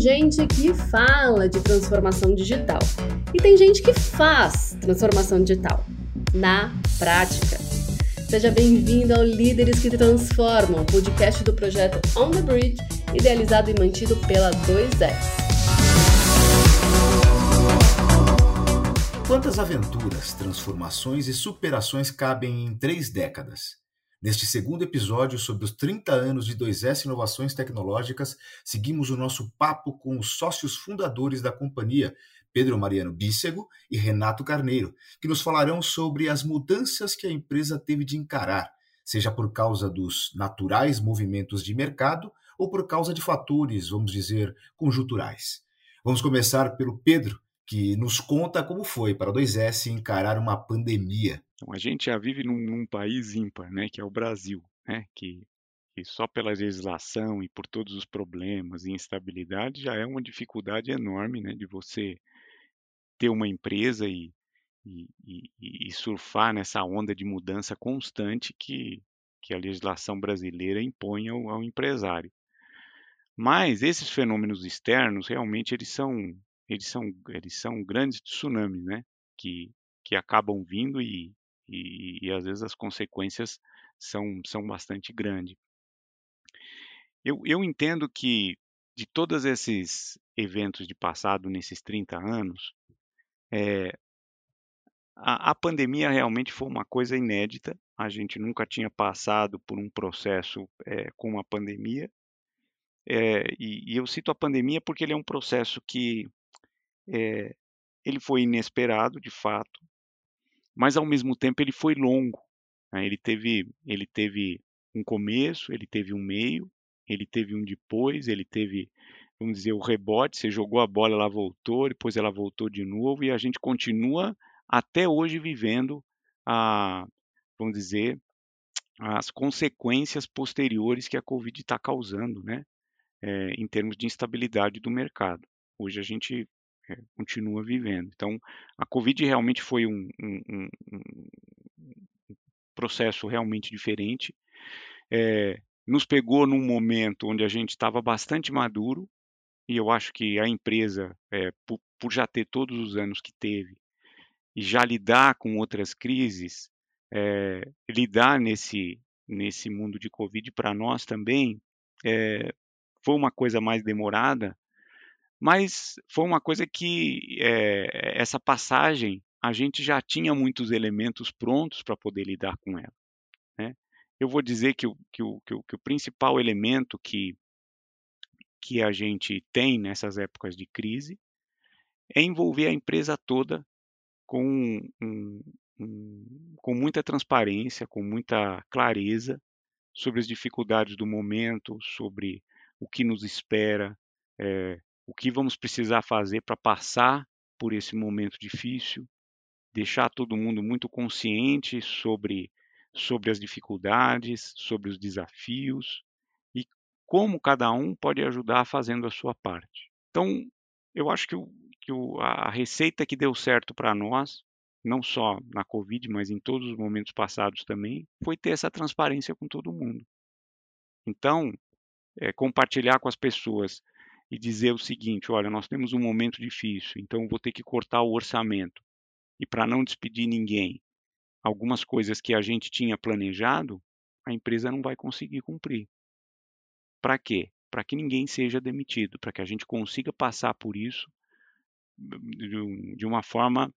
gente que fala de transformação digital e tem gente que faz transformação digital na prática. Seja bem-vindo ao Líderes que Transformam, podcast do projeto On the Bridge, idealizado e mantido pela 2S. Quantas aventuras, transformações e superações cabem em três décadas? Neste segundo episódio sobre os 30 anos de 2S Inovações Tecnológicas, seguimos o nosso papo com os sócios fundadores da companhia, Pedro Mariano Bícego e Renato Carneiro, que nos falarão sobre as mudanças que a empresa teve de encarar, seja por causa dos naturais movimentos de mercado ou por causa de fatores, vamos dizer, conjunturais. Vamos começar pelo Pedro, que nos conta como foi para a 2S encarar uma pandemia. Então, a gente já vive num, num país ímpar, né, que é o Brasil, né, que, que só pela legislação e por todos os problemas e instabilidade já é uma dificuldade enorme, né, de você ter uma empresa e, e, e, e surfar nessa onda de mudança constante que, que a legislação brasileira impõe ao, ao empresário. Mas esses fenômenos externos realmente eles são eles são eles são grandes tsunamis, né? Que que acabam vindo e, e, e às vezes as consequências são, são bastante grandes. Eu, eu entendo que de todos esses eventos de passado nesses 30 anos, é, a, a, pandemia realmente foi uma coisa inédita. A gente nunca tinha passado por um processo é, com uma pandemia. É, e, e, eu cito a pandemia porque ele é um processo que ele foi inesperado, de fato mas ao mesmo tempo ele foi longo. Né? Ele, teve, ele teve um começo, ele teve um meio, ele teve um depois, ele teve, vamos dizer, o rebote, você jogou a bola, ela voltou, depois ela voltou de novo, e a gente continua até hoje vivendo a, vamos dizer, as consequências posteriores que a Covid está causando, né? É, em termos de instabilidade do mercado. Hoje a gente é, continua vivendo. Então, a Covid realmente foi um, um, um, processo realmente diferente. É, nos pegou num momento onde a gente estava bastante maduro, e eu acho que a empresa, é, por, por, já ter todos os anos que teve, e já lidar com outras crises, é, lidar nesse, nesse mundo de Covid para nós também é, foi uma coisa mais demorada, mas foi uma coisa que é, essa passagem a gente já tinha muitos elementos prontos para poder lidar com ela. Né? Eu vou dizer que o, que, o, que, o, que o principal elemento que, que a gente tem nessas épocas de crise é envolver a empresa toda com, um, um, com muita transparência, com muita clareza sobre as dificuldades do momento, sobre o que nos espera, é, o que vamos precisar fazer para passar por esse momento difícil, deixar todo mundo muito consciente sobre, sobre as dificuldades, sobre os desafios e como cada um pode ajudar fazendo a sua parte. Então, eu acho que, o, que o, a receita que deu certo para nós, não só na Covid, mas em todos os momentos passados também, foi ter essa transparência com todo mundo. Então, é, compartilhar com as pessoas e dizer o seguinte: olha, nós temos um momento difícil, então vou ter que cortar o orçamento. E para não despedir ninguém, algumas coisas que a gente tinha planejado, a empresa não vai conseguir cumprir. Para quê? Para que ninguém seja demitido, para que a gente consiga passar por isso de uma forma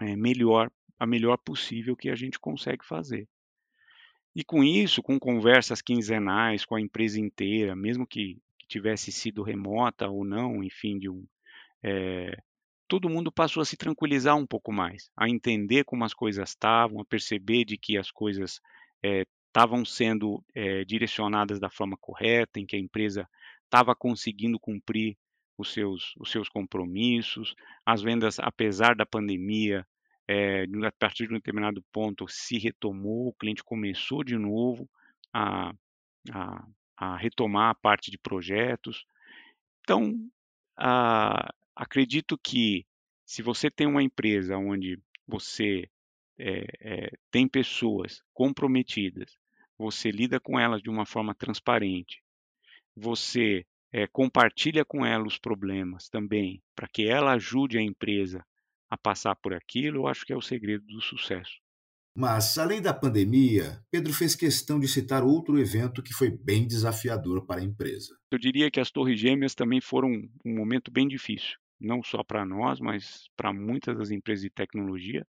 é, melhor, a melhor possível que a gente consegue fazer. E com isso, com conversas quinzenais com a empresa inteira, mesmo que tivesse sido remota ou não, enfim, de um, é, todo mundo passou a se tranquilizar um pouco mais, a entender como as coisas estavam, a perceber de que as coisas estavam é, sendo é, direcionadas da forma correta, em que a empresa estava conseguindo cumprir os seus, os seus compromissos, as vendas, apesar da pandemia, é, a partir de um determinado ponto se retomou, o cliente começou de novo a, a, a retomar a parte de projetos. Então, ah, acredito que se você tem uma empresa onde você é, é, tem pessoas comprometidas, você lida com elas de uma forma transparente, você é, compartilha com ela os problemas também, para que ela ajude a empresa a passar por aquilo, eu acho que é o segredo do sucesso. Mas, além da pandemia, Pedro fez questão de citar outro evento que foi bem desafiador para a empresa. Eu diria que as Torres Gêmeas também foram um momento bem difícil, não só para nós, mas para muitas das empresas de tecnologia,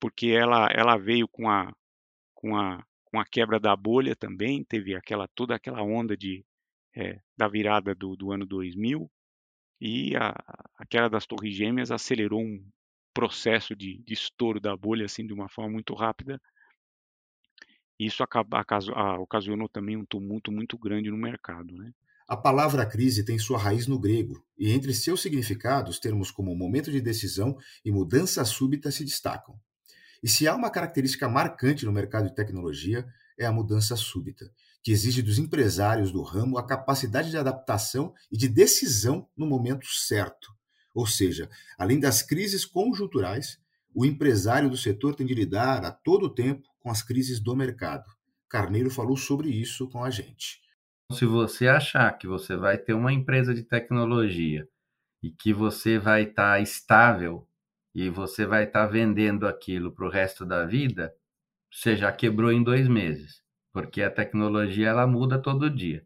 porque ela, ela veio com a, com, a, com a quebra da bolha também, teve aquela toda aquela onda de, é, da virada do, do ano 2000, e a, a queda das Torres Gêmeas acelerou um processo de, de estouro da bolha assim de uma forma muito rápida. Isso acaba, acaso, a, ocasionou também um tumulto muito grande no mercado. Né? A palavra crise tem sua raiz no grego, e entre seus significados, termos como momento de decisão e mudança súbita se destacam. E se há uma característica marcante no mercado de tecnologia, é a mudança súbita que exige dos empresários do ramo a capacidade de adaptação e de decisão no momento certo. Ou seja, além das crises conjunturais, o empresário do setor tem de lidar a todo tempo com as crises do mercado. Carneiro falou sobre isso com a gente. Se você achar que você vai ter uma empresa de tecnologia e que você vai estar tá estável e você vai estar tá vendendo aquilo para o resto da vida, você já quebrou em dois meses porque a tecnologia ela muda todo dia.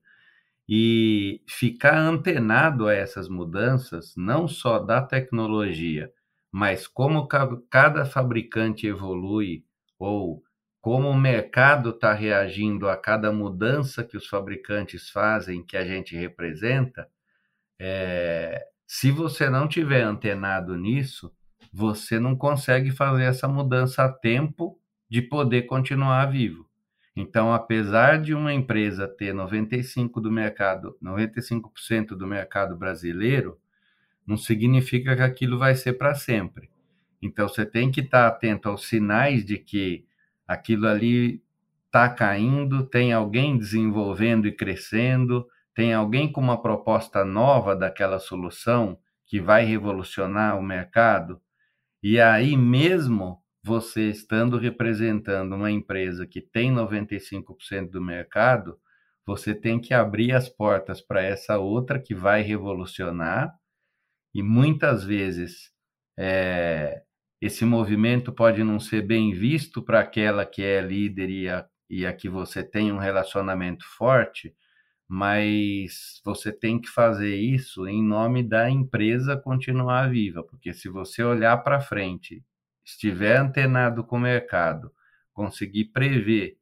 E ficar antenado a essas mudanças, não só da tecnologia, mas como cada fabricante evolui ou como o mercado está reagindo a cada mudança que os fabricantes fazem, que a gente representa, é, se você não tiver antenado nisso, você não consegue fazer essa mudança a tempo de poder continuar vivo. Então, apesar de uma empresa ter 95 do mercado, 95% do mercado brasileiro, não significa que aquilo vai ser para sempre. Então, você tem que estar atento aos sinais de que aquilo ali está caindo, tem alguém desenvolvendo e crescendo, tem alguém com uma proposta nova daquela solução que vai revolucionar o mercado. E aí mesmo você estando representando uma empresa que tem 95% do mercado, você tem que abrir as portas para essa outra que vai revolucionar, e muitas vezes é, esse movimento pode não ser bem visto para aquela que é líder e a, e a que você tem um relacionamento forte, mas você tem que fazer isso em nome da empresa continuar viva, porque se você olhar para frente estiver antenado com o mercado, conseguir prever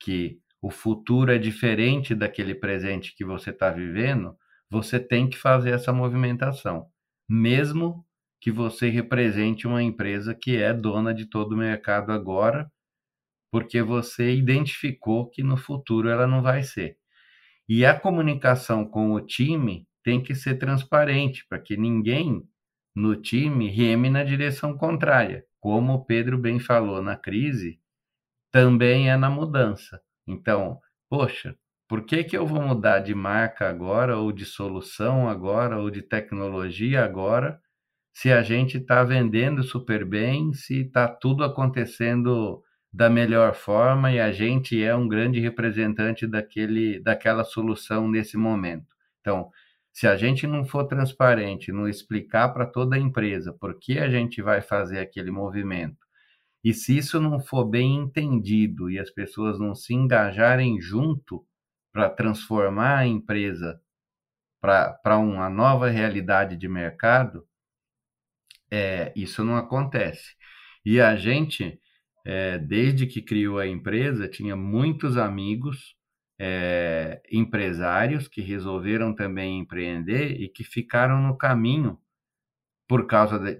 que o futuro é diferente daquele presente que você está vivendo, você tem que fazer essa movimentação, mesmo que você represente uma empresa que é dona de todo o mercado agora, porque você identificou que no futuro ela não vai ser. E a comunicação com o time tem que ser transparente, para que ninguém no time reme na direção contrária como o Pedro bem falou, na crise, também é na mudança. Então, poxa, por que, que eu vou mudar de marca agora, ou de solução agora, ou de tecnologia agora, se a gente está vendendo super bem, se está tudo acontecendo da melhor forma e a gente é um grande representante daquele, daquela solução nesse momento? Então, se a gente não for transparente, não explicar para toda a empresa por que a gente vai fazer aquele movimento, e se isso não for bem entendido e as pessoas não se engajarem junto para transformar a empresa para uma nova realidade de mercado, é, isso não acontece. E a gente, é, desde que criou a empresa, tinha muitos amigos é, empresários que resolveram também empreender e que ficaram no caminho por causa de,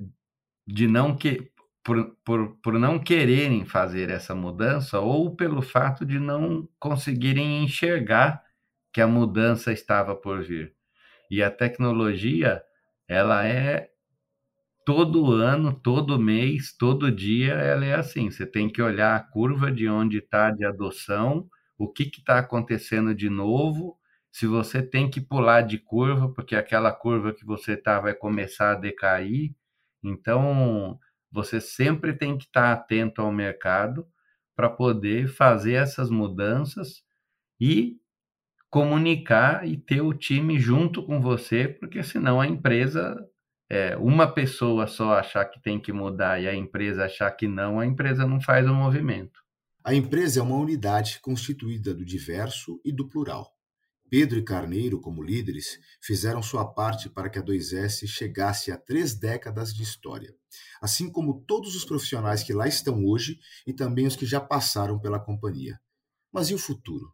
de não que por, por, por não quererem fazer essa mudança ou pelo fato de não conseguirem enxergar que a mudança estava por vir. E a tecnologia, ela é todo ano, todo mês, todo dia, ela é assim. Você tem que olhar a curva de onde está de adoção o que está acontecendo de novo, se você tem que pular de curva, porque aquela curva que você está vai começar a decair. Então, você sempre tem que estar tá atento ao mercado para poder fazer essas mudanças e comunicar e ter o time junto com você, porque senão a empresa, é, uma pessoa só achar que tem que mudar e a empresa achar que não, a empresa não faz o movimento. A empresa é uma unidade constituída do diverso e do plural. Pedro e Carneiro, como líderes, fizeram sua parte para que a 2S chegasse a três décadas de história, assim como todos os profissionais que lá estão hoje e também os que já passaram pela companhia. Mas e o futuro?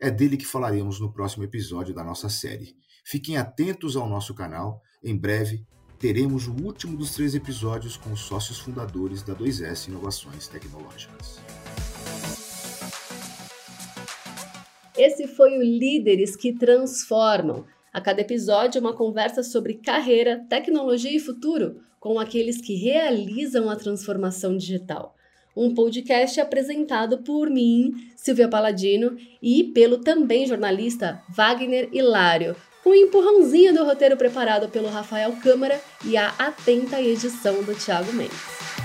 É dele que falaremos no próximo episódio da nossa série. Fiquem atentos ao nosso canal, em breve teremos o último dos três episódios com os sócios fundadores da 2S Inovações Tecnológicas. Esse foi o Líderes que Transformam. A cada episódio, uma conversa sobre carreira, tecnologia e futuro com aqueles que realizam a transformação digital. Um podcast apresentado por mim, Silvia Paladino, e pelo também jornalista Wagner Hilário, com um empurrãozinho do roteiro preparado pelo Rafael Câmara e a atenta edição do Thiago Mendes.